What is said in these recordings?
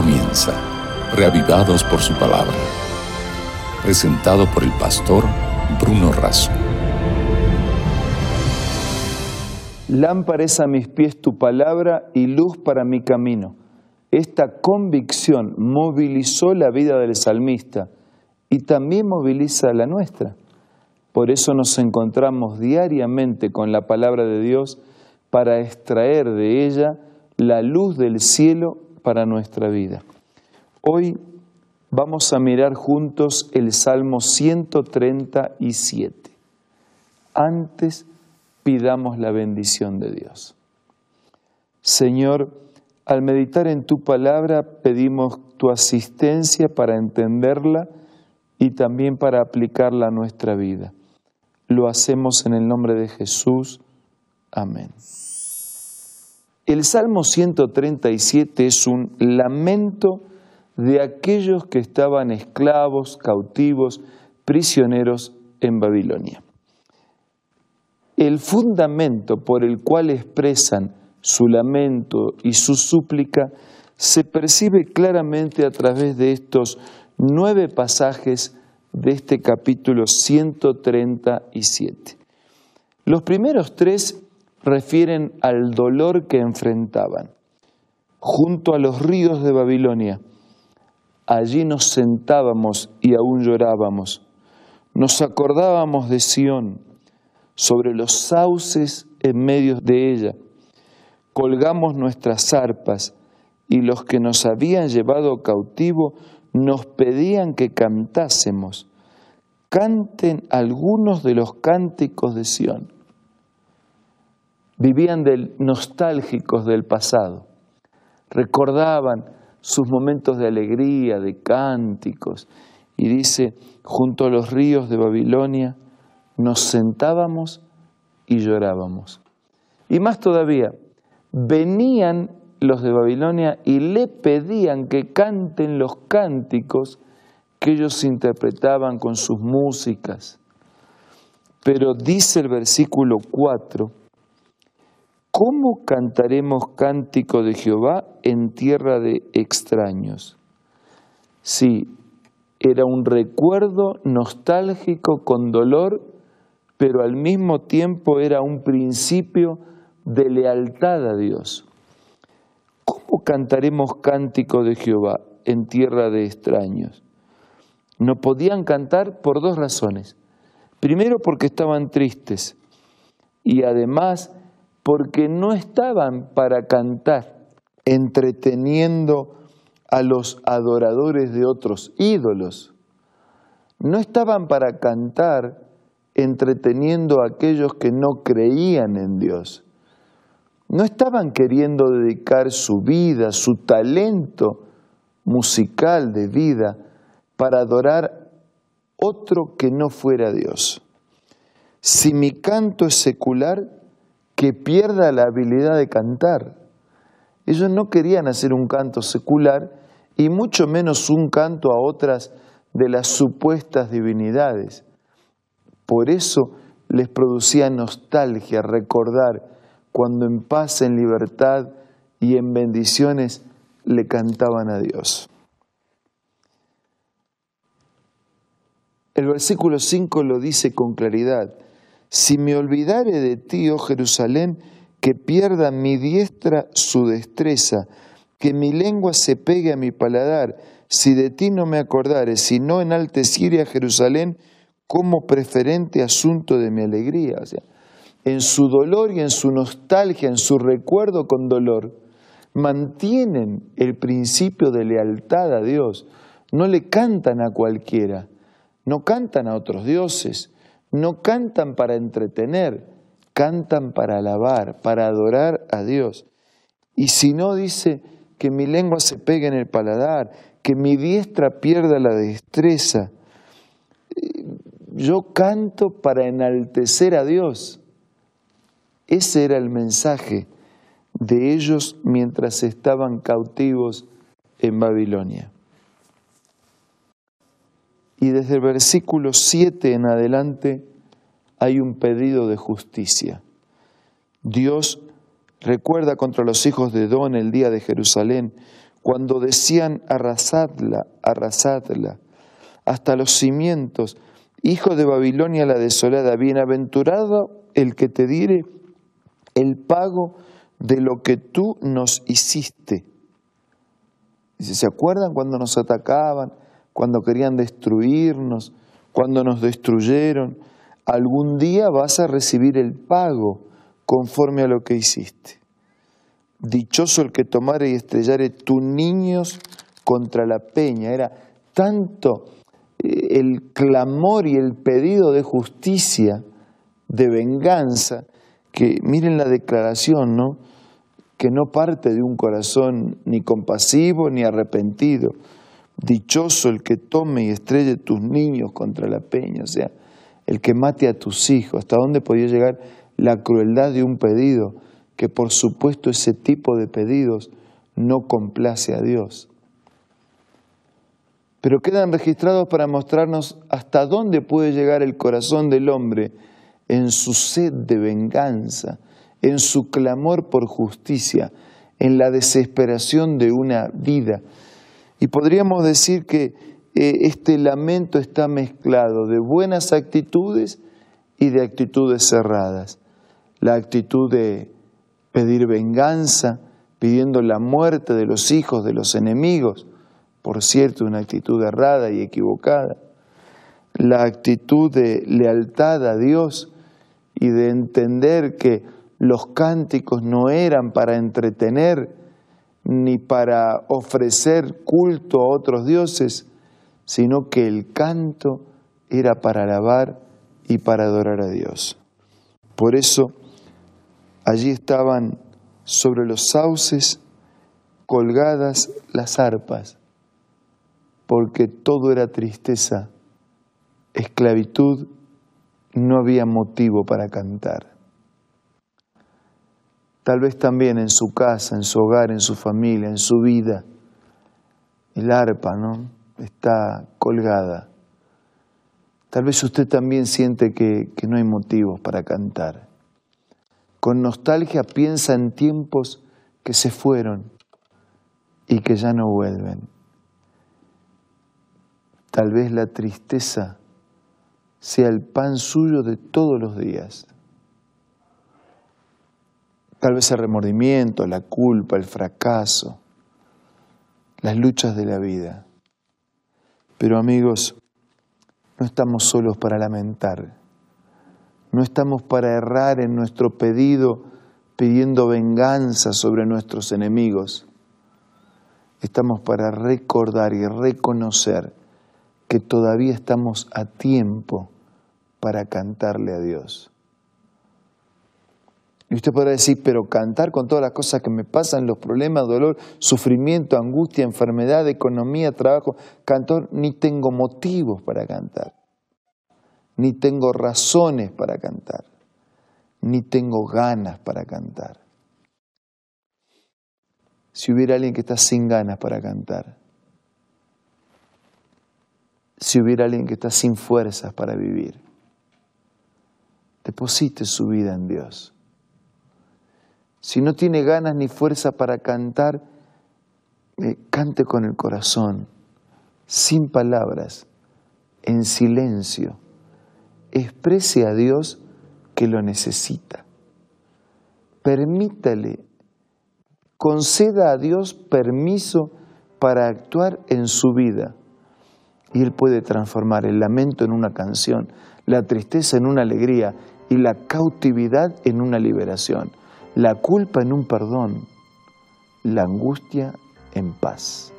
comienza, reavivados por su palabra. Presentado por el pastor Bruno Razo. Lámpara es a mis pies tu palabra y luz para mi camino. Esta convicción movilizó la vida del salmista y también moviliza la nuestra. Por eso nos encontramos diariamente con la palabra de Dios para extraer de ella la luz del cielo para nuestra vida. Hoy vamos a mirar juntos el Salmo 137. Antes pidamos la bendición de Dios. Señor, al meditar en tu palabra pedimos tu asistencia para entenderla y también para aplicarla a nuestra vida. Lo hacemos en el nombre de Jesús. Amén. El Salmo 137 es un lamento de aquellos que estaban esclavos, cautivos, prisioneros en Babilonia. El fundamento por el cual expresan su lamento y su súplica se percibe claramente a través de estos nueve pasajes de este capítulo 137. Los primeros tres refieren al dolor que enfrentaban. Junto a los ríos de Babilonia, allí nos sentábamos y aún llorábamos. Nos acordábamos de Sión, sobre los sauces en medio de ella. Colgamos nuestras arpas y los que nos habían llevado cautivo nos pedían que cantásemos. Canten algunos de los cánticos de Sión. Vivían del, nostálgicos del pasado. Recordaban sus momentos de alegría, de cánticos. Y dice, junto a los ríos de Babilonia, nos sentábamos y llorábamos. Y más todavía, venían los de Babilonia y le pedían que canten los cánticos que ellos interpretaban con sus músicas. Pero dice el versículo 4, ¿cómo cantaremos cántico de Jehová en tierra de extraños? Sí, era un recuerdo nostálgico con dolor, pero al mismo tiempo era un principio de lealtad a Dios. ¿Cómo cantaremos cántico de Jehová en tierra de extraños? No podían cantar por dos razones. Primero porque estaban tristes y además porque no estaban para cantar entreteniendo a los adoradores de otros ídolos. No estaban para cantar entreteniendo a aquellos que no creían en Dios. No estaban queriendo dedicar su vida, su talento musical de vida para adorar otro que no fuera Dios. Si mi canto es secular, que pierda la habilidad de cantar. Ellos no querían hacer un canto secular y mucho menos un canto a otras de las supuestas divinidades. Por eso les producía nostalgia recordar cuando en paz, en libertad y en bendiciones le cantaban a Dios. El versículo 5 lo dice con claridad. Si me olvidare de ti, oh Jerusalén, que pierda mi diestra su destreza, que mi lengua se pegue a mi paladar, si de ti no me acordare, si no enalteciere a Jerusalén como preferente asunto de mi alegría. O sea, en su dolor y en su nostalgia, en su recuerdo con dolor, mantienen el principio de lealtad a Dios. No le cantan a cualquiera no cantan a otros dioses, no cantan para entretener, cantan para alabar, para adorar a Dios. Y si no dice que mi lengua se pegue en el paladar, que mi diestra pierda la destreza, yo canto para enaltecer a Dios. Ese era el mensaje de ellos mientras estaban cautivos en Babilonia. Y desde el versículo 7 en adelante hay un pedido de justicia. Dios recuerda contra los hijos de Don el día de Jerusalén, cuando decían arrasadla, arrasadla, hasta los cimientos, hijo de Babilonia la desolada, bienaventurado el que te diere el pago de lo que tú nos hiciste. Dice, ¿se acuerdan cuando nos atacaban, cuando querían destruirnos, cuando nos destruyeron? Algún día vas a recibir el pago conforme a lo que hiciste. Dichoso el que tomare y estrellare tus niños contra la peña. Era tanto eh, el clamor y el pedido de justicia, de venganza, que miren la declaración, ¿no? Que no parte de un corazón ni compasivo ni arrepentido. Dichoso el que tome y estrelle tus niños contra la peña, o sea, el que mate a tus hijos. ¿Hasta dónde podía llegar la crueldad de un pedido? Que por supuesto ese tipo de pedidos no complace a Dios. Pero quedan registrados para mostrarnos hasta dónde puede llegar el corazón del hombre en su sed de venganza, en su clamor por justicia, en la desesperación de una vida. Y podríamos decir que eh, este lamento está mezclado de buenas actitudes y de actitudes cerradas. La actitud de pedir venganza, pidiendo la muerte de los hijos de los enemigos, por cierto, una actitud errada y equivocada. La actitud de lealtad a Dios, y de entender que los cánticos no eran para entretener ni para ofrecer culto a otros dioses, sino que el canto era para alabar y para adorar a Dios. Por eso allí estaban sobre los sauces colgadas las arpas, porque todo era tristeza, esclavitud no había motivo para cantar. Tal vez también en su casa, en su hogar, en su familia, en su vida, el arpa, ¿no? Está colgada. Tal vez usted también siente que, que no hay motivos para cantar. Con nostalgia piensa en tiempos que se fueron y que ya no vuelven. Tal vez la tristeza sea el pan suyo de todos los días. Tal vez el remordimiento, la culpa, el fracaso, las luchas de la vida. Pero amigos, no estamos solos para lamentar, no estamos para errar en nuestro pedido pidiendo venganza sobre nuestros enemigos. Estamos para recordar y reconocer que todavía estamos a tiempo para cantarle a Dios. Y usted podrá decir, pero cantar con todas las cosas que me pasan, los problemas, dolor, sufrimiento, angustia, enfermedad, economía, trabajo, cantor, ni tengo motivos para cantar, ni tengo razones para cantar, ni tengo ganas para cantar. Si hubiera alguien que está sin ganas para cantar, si hubiera alguien que está sin fuerzas para vivir. Deposite su vida en Dios. Si no tiene ganas ni fuerza para cantar, eh, cante con el corazón, sin palabras, en silencio. Exprese a Dios que lo necesita. Permítale, conceda a Dios permiso para actuar en su vida y Él puede transformar el lamento en una canción, la tristeza en una alegría y la cautividad en una liberación, la culpa en un perdón, la angustia en paz.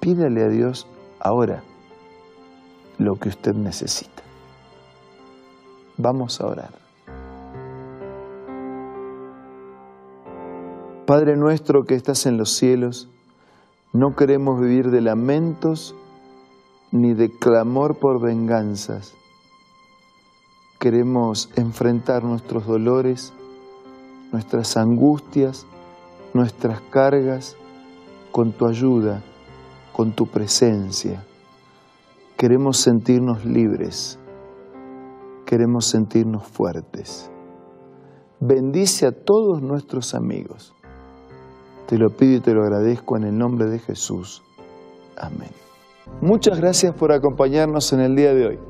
Pídale a Dios ahora lo que usted necesita. Vamos a orar. Padre nuestro que estás en los cielos, no queremos vivir de lamentos ni de clamor por venganzas. Queremos enfrentar nuestros dolores, nuestras angustias, nuestras cargas con tu ayuda, con tu presencia. Queremos sentirnos libres, queremos sentirnos fuertes. Bendice a todos nuestros amigos Te lo pido y te lo agradezco en el nombre de Jesús. Amén. Muchas gracias por acompañarnos en el día de hoy.